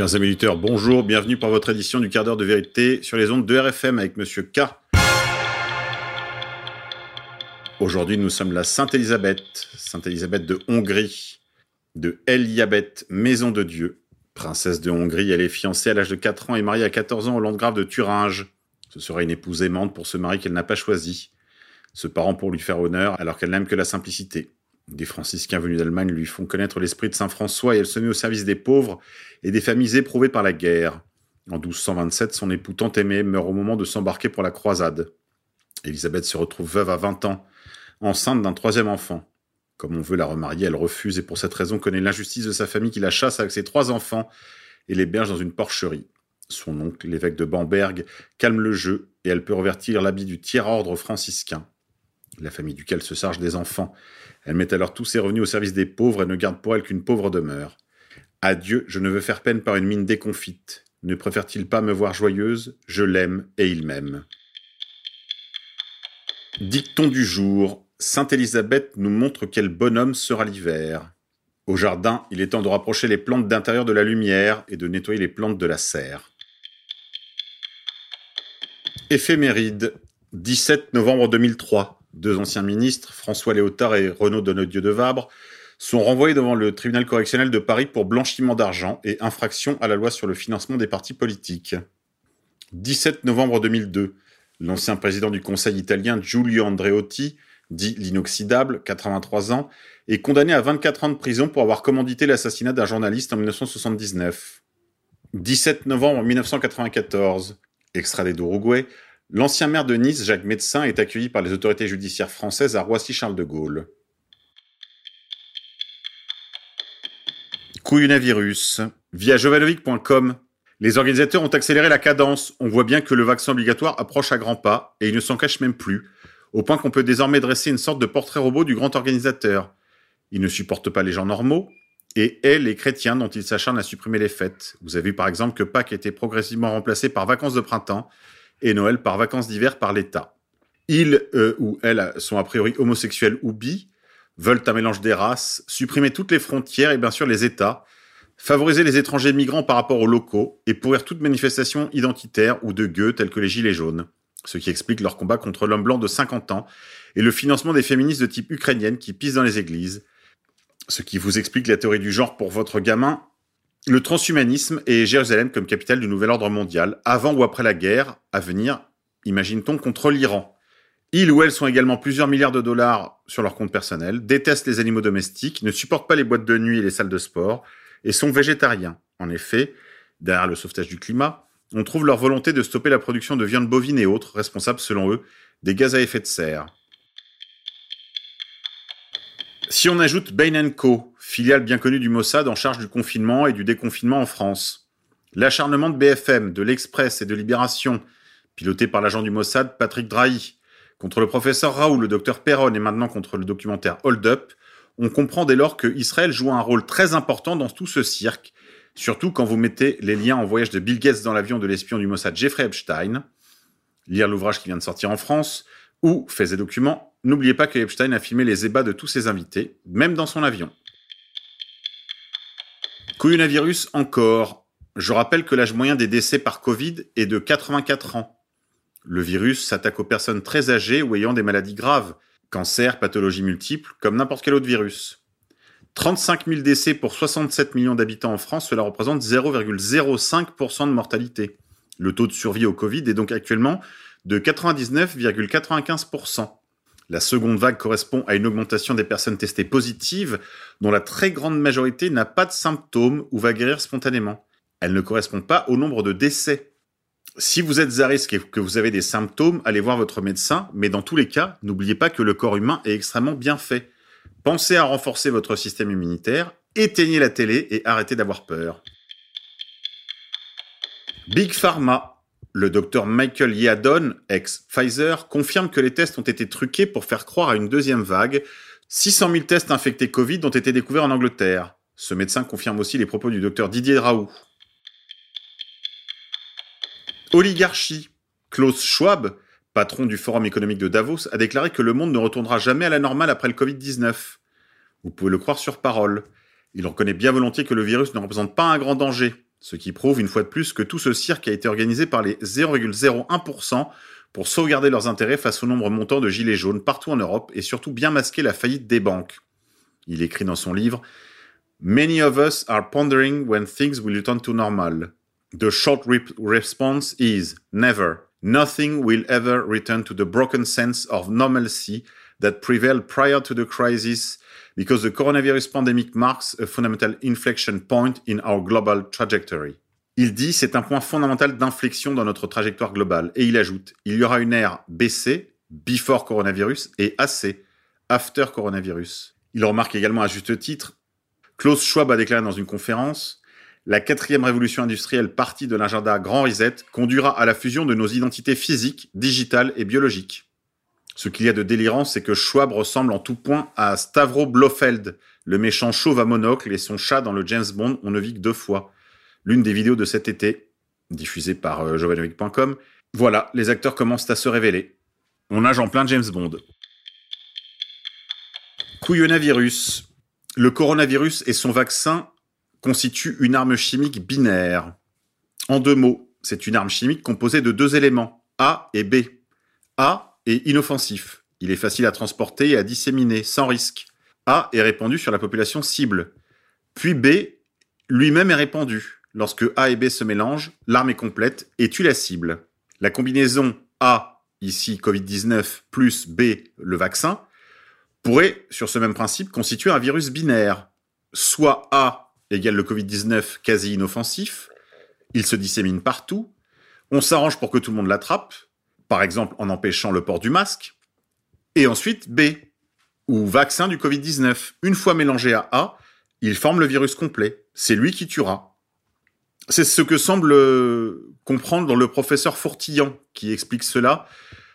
Chers amis auditeurs, bonjour, bienvenue pour votre édition du quart d'heure de vérité sur les ondes de RFM avec Monsieur K. Aujourd'hui, nous sommes la Sainte-Élisabeth, Sainte-Élisabeth de Hongrie, de Eliabeth, Maison de Dieu. Princesse de Hongrie, elle est fiancée à l'âge de 4 ans et mariée à 14 ans au landgrave de Thuringe. Ce sera une épouse aimante pour ce mari qu'elle n'a pas choisi. Ce parent pour lui faire honneur alors qu'elle n'aime que la simplicité. Des franciscains venus d'Allemagne lui font connaître l'esprit de Saint François et elle se met au service des pauvres et des familles éprouvées par la guerre. En 1227, son époux tant aimé meurt au moment de s'embarquer pour la croisade. Élisabeth se retrouve veuve à 20 ans, enceinte d'un troisième enfant. Comme on veut la remarier, elle refuse et pour cette raison connaît l'injustice de sa famille qui la chasse avec ses trois enfants et l'héberge dans une porcherie. Son oncle, l'évêque de Bamberg, calme le jeu et elle peut revertir l'habit du tiers-ordre franciscain. La famille duquel se charge des enfants elle met alors tous ses revenus au service des pauvres et ne garde pour elle qu'une pauvre demeure. Adieu, je ne veux faire peine par une mine déconfite. Ne préfère-t-il pas me voir joyeuse? Je l'aime et il m'aime. Dicton du jour. Sainte Élisabeth nous montre quel bonhomme sera l'hiver. Au jardin, il est temps de rapprocher les plantes d'intérieur de la lumière et de nettoyer les plantes de la serre. Éphéméride. 17 novembre 2003 deux anciens ministres, François Léotard et Renaud Donnedieu de Vabre, sont renvoyés devant le tribunal correctionnel de Paris pour blanchiment d'argent et infraction à la loi sur le financement des partis politiques. 17 novembre 2002, l'ancien président du Conseil italien Giulio Andreotti, dit l'inoxydable, 83 ans, est condamné à 24 ans de prison pour avoir commandité l'assassinat d'un journaliste en 1979. 17 novembre 1994, extradé d'Uruguay, L'ancien maire de Nice, Jacques Médecin, est accueilli par les autorités judiciaires françaises à Roissy-Charles de Gaulle. Couillonavirus. Via jovanovic.com, les organisateurs ont accéléré la cadence. On voit bien que le vaccin obligatoire approche à grands pas, et il ne s'en cache même plus, au point qu'on peut désormais dresser une sorte de portrait robot du grand organisateur. Il ne supporte pas les gens normaux, et est les chrétiens dont il s'acharne à supprimer les fêtes. Vous avez vu par exemple que Pâques été progressivement remplacé par vacances de printemps, et Noël par vacances d'hiver par l'État. Ils eux, ou elles sont a priori homosexuels ou bi, veulent un mélange des races, supprimer toutes les frontières et bien sûr les États, favoriser les étrangers migrants par rapport aux locaux et pourrir toute manifestation identitaire ou de gueux tels que les Gilets jaunes, ce qui explique leur combat contre l'homme blanc de 50 ans et le financement des féministes de type ukrainienne qui pissent dans les églises, ce qui vous explique la théorie du genre pour votre gamin le transhumanisme et Jérusalem comme capitale du nouvel ordre mondial, avant ou après la guerre à venir, imagine-t-on, contre l'Iran. Ils ou elles sont également plusieurs milliards de dollars sur leur compte personnel, détestent les animaux domestiques, ne supportent pas les boîtes de nuit et les salles de sport, et sont végétariens. En effet, derrière le sauvetage du climat, on trouve leur volonté de stopper la production de viande bovine et autres, responsables selon eux des gaz à effet de serre. Si on ajoute Bain Co, filiale bien connue du Mossad en charge du confinement et du déconfinement en France, l'acharnement de BFM, de l'Express et de Libération, piloté par l'agent du Mossad Patrick Drahi, contre le professeur Raoul, le docteur Perron et maintenant contre le documentaire Hold Up, on comprend dès lors que Israël joue un rôle très important dans tout ce cirque, surtout quand vous mettez les liens en voyage de Bill Gates dans l'avion de l'espion du Mossad Jeffrey Epstein, lire l'ouvrage qui vient de sortir en France, ou, faisait documents, N'oubliez pas que Epstein a filmé les ébats de tous ses invités, même dans son avion. Coronavirus encore. Je rappelle que l'âge moyen des décès par Covid est de 84 ans. Le virus s'attaque aux personnes très âgées ou ayant des maladies graves, cancer, pathologies multiples, comme n'importe quel autre virus. 35 000 décès pour 67 millions d'habitants en France, cela représente 0,05% de mortalité. Le taux de survie au Covid est donc actuellement de 99,95%. La seconde vague correspond à une augmentation des personnes testées positives, dont la très grande majorité n'a pas de symptômes ou va guérir spontanément. Elle ne correspond pas au nombre de décès. Si vous êtes à risque et que vous avez des symptômes, allez voir votre médecin, mais dans tous les cas, n'oubliez pas que le corps humain est extrêmement bien fait. Pensez à renforcer votre système immunitaire, éteignez la télé et arrêtez d'avoir peur. Big Pharma, le docteur Michael Yadon, ex-Pfizer, confirme que les tests ont été truqués pour faire croire à une deuxième vague. 600 000 tests infectés Covid ont été découverts en Angleterre. Ce médecin confirme aussi les propos du docteur Didier Raoult. Oligarchie. Klaus Schwab, patron du Forum économique de Davos, a déclaré que le monde ne retournera jamais à la normale après le Covid-19. Vous pouvez le croire sur parole. Il reconnaît bien volontiers que le virus ne représente pas un grand danger. Ce qui prouve une fois de plus que tout ce cirque a été organisé par les 0,01% pour sauvegarder leurs intérêts face au nombre montant de gilets jaunes partout en Europe et surtout bien masquer la faillite des banques. Il écrit dans son livre Many of us are pondering when things will return to normal. The short response is never. Nothing will ever return to the broken sense of normalcy that prevailed prior to the crisis because the coronavirus pandemic marks a fundamental inflection point in our global trajectory. Il dit c'est un point fondamental d'inflexion dans notre trajectoire globale et il ajoute il y aura une ère BC, before coronavirus, et AC, after coronavirus. Il remarque également à juste titre Klaus Schwab a déclaré dans une conférence La quatrième révolution industrielle partie de l'agenda Grand Reset conduira à la fusion de nos identités physiques, digitales et biologiques. Ce qu'il y a de délirant, c'est que Schwab ressemble en tout point à Stavro Blofeld, le méchant chauve à monocle et son chat dans le James Bond On ne vit que deux fois. L'une des vidéos de cet été, diffusée par euh, jovanovic.com. Voilà, les acteurs commencent à se révéler. On nage en plein James Bond. Couillonavirus. Le coronavirus et son vaccin constituent une arme chimique binaire. En deux mots, c'est une arme chimique composée de deux éléments, A et B. A est inoffensif. Il est facile à transporter et à disséminer sans risque. A est répandu sur la population cible. Puis B lui-même est répandu. Lorsque A et B se mélangent, l'arme est complète et tue la cible. La combinaison A, ici Covid-19, plus B, le vaccin, pourrait, sur ce même principe, constituer un virus binaire. Soit A égale le Covid-19 quasi inoffensif, il se dissémine partout, on s'arrange pour que tout le monde l'attrape, par exemple en empêchant le port du masque, et ensuite B, ou vaccin du Covid-19. Une fois mélangé à A, il forme le virus complet. C'est lui qui tuera. C'est ce que semble euh, comprendre le professeur Fourtillan, qui explique cela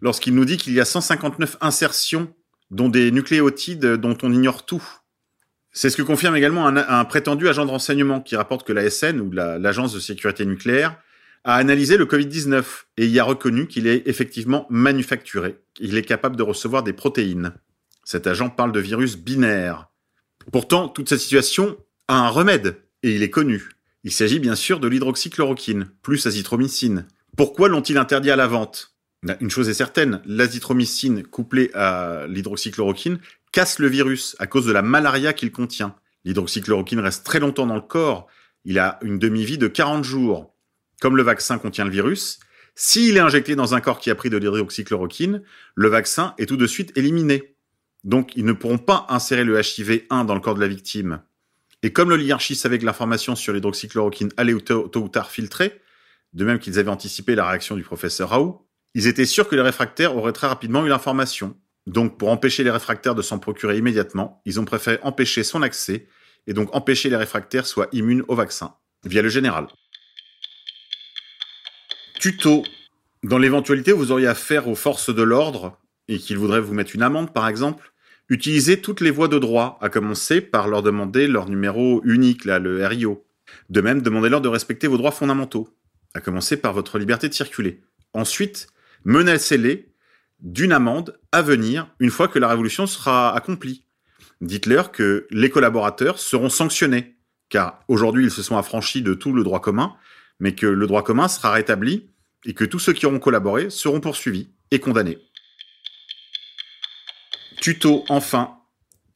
lorsqu'il nous dit qu'il y a 159 insertions, dont des nucléotides dont on ignore tout. C'est ce que confirme également un, prétendu agent de renseignement qui rapporte que la SN, ou l'Agence de sécurité nucléaire, a analysé le Covid-19 et y a reconnu qu'il est effectivement manufacturé. Il est capable de recevoir des protéines. Cet agent parle de virus binaire. Pourtant, toute cette situation a un remède, et il est connu. Il s'agit bien sûr de l'hydroxychloroquine, plus azithromycine. Pourquoi l'ont-ils interdit à la vente? Bah, Une chose est certaine, l'azithromycine couplée à l'hydroxychloroquine casse le virus à cause de la malaria qu'il contient. L'hydroxychloroquine reste très longtemps dans le corps, il a une demi-vie de 40 jours. Comme le vaccin contient le virus, s'il est injecté dans un corps qui a pris de l'hydroxychloroquine, le vaccin est tout de suite éliminé. Donc ils ne pourront pas insérer le HIV-1 dans le corps de la victime. Et comme l'oligarchie savait que l'information sur l'hydroxychloroquine allait tôt, ou tard filtrer, de même qu'ils avaient anticipé la réaction du professeur Raoult, ils étaient sûrs que les réfractaires auraient très rapidement eu l'information. Donc pour empêcher les réfractaires de s'en procurer immédiatement, ils ont préféré empêcher son accès et donc empêcher les réfractaires soient immunes au vaccin, via le général. Tuto. Dans l'éventualité où vous auriez affaire aux forces de l'ordre et qu'ils voudraient vous mettre une amende par exemple, Utilisez toutes les voies de droit, à commencer par leur demander leur numéro unique, le RIO. De même, demandez-leur de respecter vos droits fondamentaux, à commencer par votre liberté de circuler. Ensuite, menacez-les d'une amende à venir une fois que la révolution sera accomplie. Dites-leur que les collaborateurs seront sanctionnés, car aujourd'hui ils se sont affranchis de tout le droit commun, mais que le droit commun sera rétabli et que tous ceux qui auront collaboré seront poursuivis et condamnés. Tuto, enfin.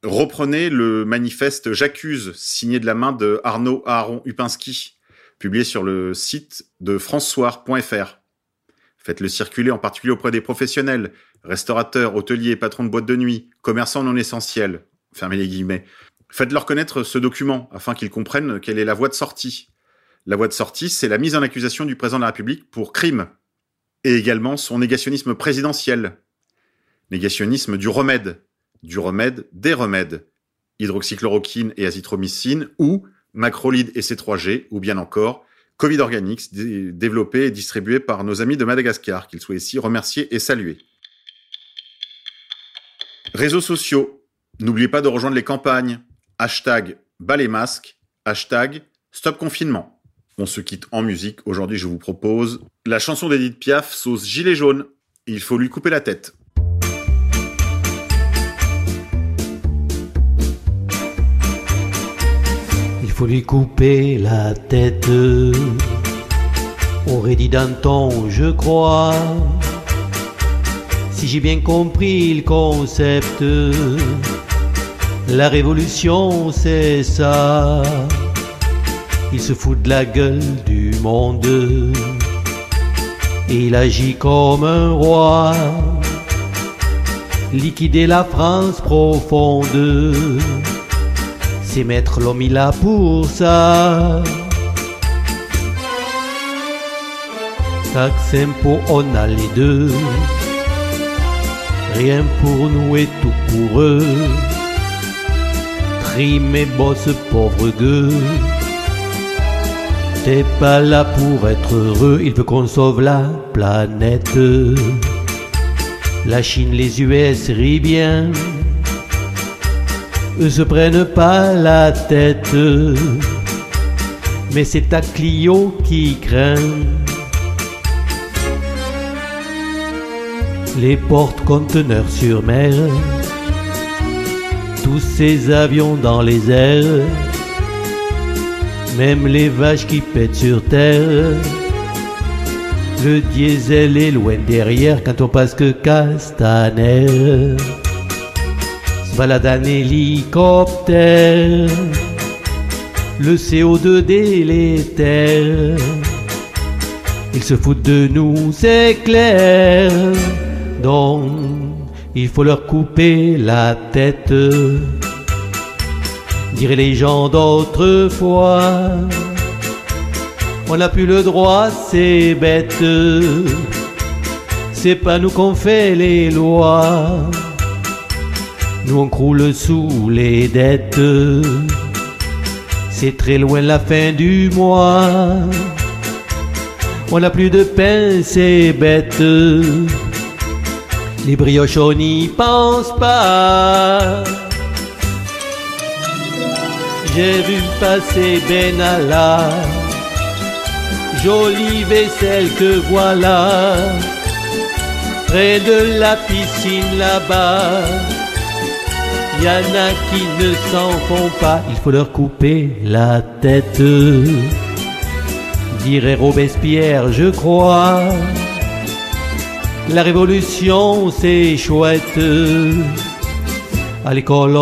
Reprenez le manifeste J'accuse, signé de la main de Arnaud Aaron Upinski, publié sur le site de françoir.fr. Faites-le circuler en particulier auprès des professionnels, restaurateurs, hôteliers, patrons de boîtes de nuit, commerçants non essentiels. Fermez les guillemets. Faites-leur connaître ce document afin qu'ils comprennent quelle est la voie de sortie. La voie de sortie, c'est la mise en accusation du président de la République pour crime et également son négationnisme présidentiel, Négationnisme du remède, du remède des remèdes, hydroxychloroquine et azithromycine, ou macrolide et C3G, ou bien encore Covid Organics, développé et distribué par nos amis de Madagascar, qu'ils soient ici remerciés et salués. Réseaux sociaux. N'oubliez pas de rejoindre les campagnes. Hashtag bas les masques. Hashtag stop confinement. On se quitte en musique. Aujourd'hui, je vous propose la chanson d'Edith Piaf, sauce gilet jaune. Il faut lui couper la tête. faut lui couper la tête. Aurait dit Danton, je crois. Si j'ai bien compris le concept, la révolution c'est ça. Il se fout de la gueule du monde il agit comme un roi. Liquider la France profonde, c'est mettre l'homme il a pour ça. Taxe impôt, on a les deux. Rien pour nous et tout pour eux. Trime et bosse, pauvre gueux. T'es pas là pour être heureux, il veut qu'on sauve la planète. La Chine, les US rient bien. Eux se prennent pas la tête. Mais c'est ta Clio qui craint. Les portes-conteneurs sur mer. Tous ces avions dans les airs même les vaches qui pètent sur terre. Le diesel est loin derrière quand on passe que Castaner. Se balade un hélicoptère, le CO2 délétère. Ils se foutent de nous, c'est clair. Donc, il faut leur couper la tête diraient les gens d'autrefois. On n'a plus le droit, c'est bête. C'est pas nous qu'on fait les lois. Nous on croule sous les dettes. C'est très loin la fin du mois. On n'a plus de pain, c'est bête. Les brioches, on n'y pense pas. J'ai vu passer Benalla, jolie vaisselle que voilà, près de la piscine là-bas. Y en a qui ne s'en font pas, il faut leur couper la tête. Dirait Robespierre, je crois. La révolution, c'est chouette. À l'école.